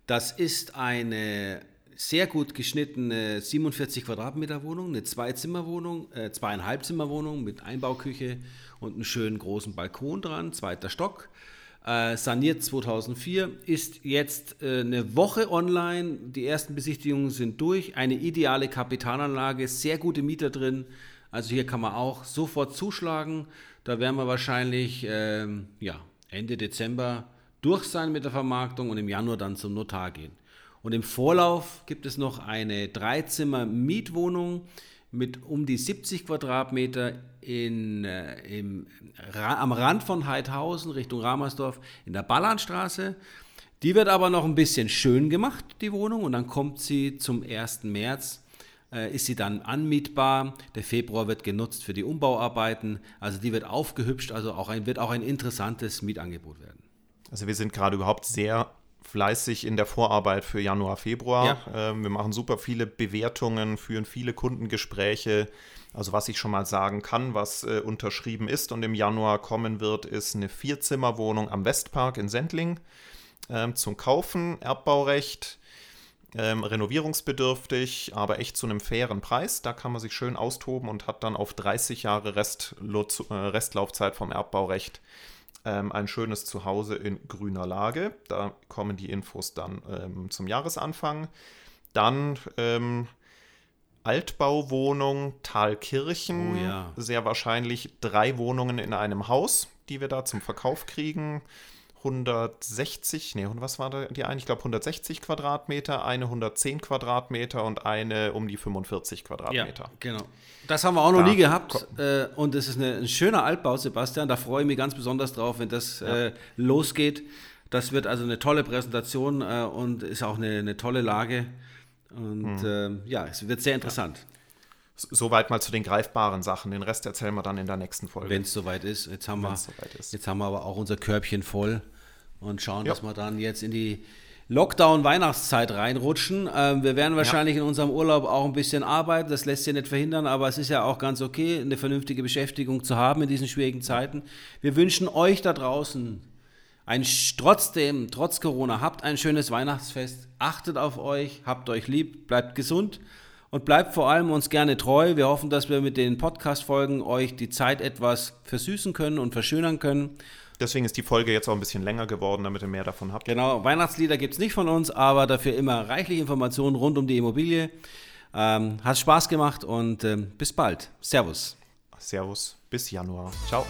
Das ist eine sehr gut geschnittene 47 Quadratmeter Wohnung, eine Zweizimmerwohnung, äh, Zweieinhalbzimmerwohnung mit Einbauküche und einem schönen großen Balkon dran, zweiter Stock. Äh, saniert 2004, ist jetzt äh, eine Woche online. Die ersten Besichtigungen sind durch. Eine ideale Kapitalanlage, sehr gute Mieter drin. Also hier kann man auch sofort zuschlagen. Da werden wir wahrscheinlich ähm, ja, Ende Dezember durch sein mit der Vermarktung und im Januar dann zum Notar gehen. Und im Vorlauf gibt es noch eine Dreizimmer-Mietwohnung mit um die 70 Quadratmeter in, äh, im, Ra am Rand von Heidhausen Richtung Ramersdorf in der Ballanstraße. Die wird aber noch ein bisschen schön gemacht, die Wohnung, und dann kommt sie zum 1. März, äh, ist sie dann anmietbar. Der Februar wird genutzt für die Umbauarbeiten, also die wird aufgehübscht, also auch ein, wird auch ein interessantes Mietangebot werden. Also wir sind gerade überhaupt sehr fleißig in der Vorarbeit für Januar, Februar. Ja. Ähm, wir machen super viele Bewertungen, führen viele Kundengespräche. Also was ich schon mal sagen kann, was äh, unterschrieben ist und im Januar kommen wird, ist eine Vierzimmerwohnung am Westpark in Sendling ähm, zum Kaufen, Erbbaurecht. Ähm, renovierungsbedürftig, aber echt zu einem fairen Preis. Da kann man sich schön austoben und hat dann auf 30 Jahre Restlo äh, Restlaufzeit vom Erbbaurecht ähm, ein schönes Zuhause in grüner Lage. Da kommen die Infos dann ähm, zum Jahresanfang. Dann ähm, Altbauwohnung Thalkirchen. Oh ja. Sehr wahrscheinlich drei Wohnungen in einem Haus, die wir da zum Verkauf kriegen. 160, nee, und was war da die eine? Ich glaube 160 Quadratmeter, eine 110 Quadratmeter und eine um die 45 Quadratmeter. genau. Das haben wir auch noch Da nie gehabt. Äh, und es ist eine, ein schöner Altbau, Sebastian. Da freue ich mich ganz besonders drauf, wenn das äh, losgeht. Das wird also eine tolle Präsentation äh, und ist auch eine, eine tolle Lage. Und mhm. äh, ja, es wird sehr interessant. Ja. Soweit mal zu den greifbaren Sachen. Den Rest erzählen wir dann in der nächsten Folge. Wenn es soweit ist. Jetzt haben, wir, ist. jetzt haben wir aber auch unser Körbchen voll und schauen, ja. dass wir dann jetzt in die Lockdown-Weihnachtszeit reinrutschen. Ähm, wir werden wahrscheinlich ja. in unserem Urlaub auch ein bisschen arbeiten, das lässt sich nicht verhindern, aber es ist ja auch ganz okay, eine vernünftige Beschäftigung zu haben in diesen schwierigen Zeiten. Wir wünschen euch da draußen ein, trotzdem, trotz Corona, habt ein schönes Weihnachtsfest, achtet auf euch, habt euch lieb, bleibt gesund und bleibt vor allem uns gerne treu. Wir hoffen, dass wir mit den Podcast-Folgen euch die Zeit etwas versüßen können und verschönern können. Deswegen ist die Folge jetzt auch ein bisschen länger geworden, damit ihr mehr davon habt. Genau, Weihnachtslieder gibt es nicht von uns, aber dafür immer reichlich Informationen rund um die Immobilie. Ähm, hat Spaß gemacht und ähm, bis bald. Servus. Servus, bis Januar. Ciao.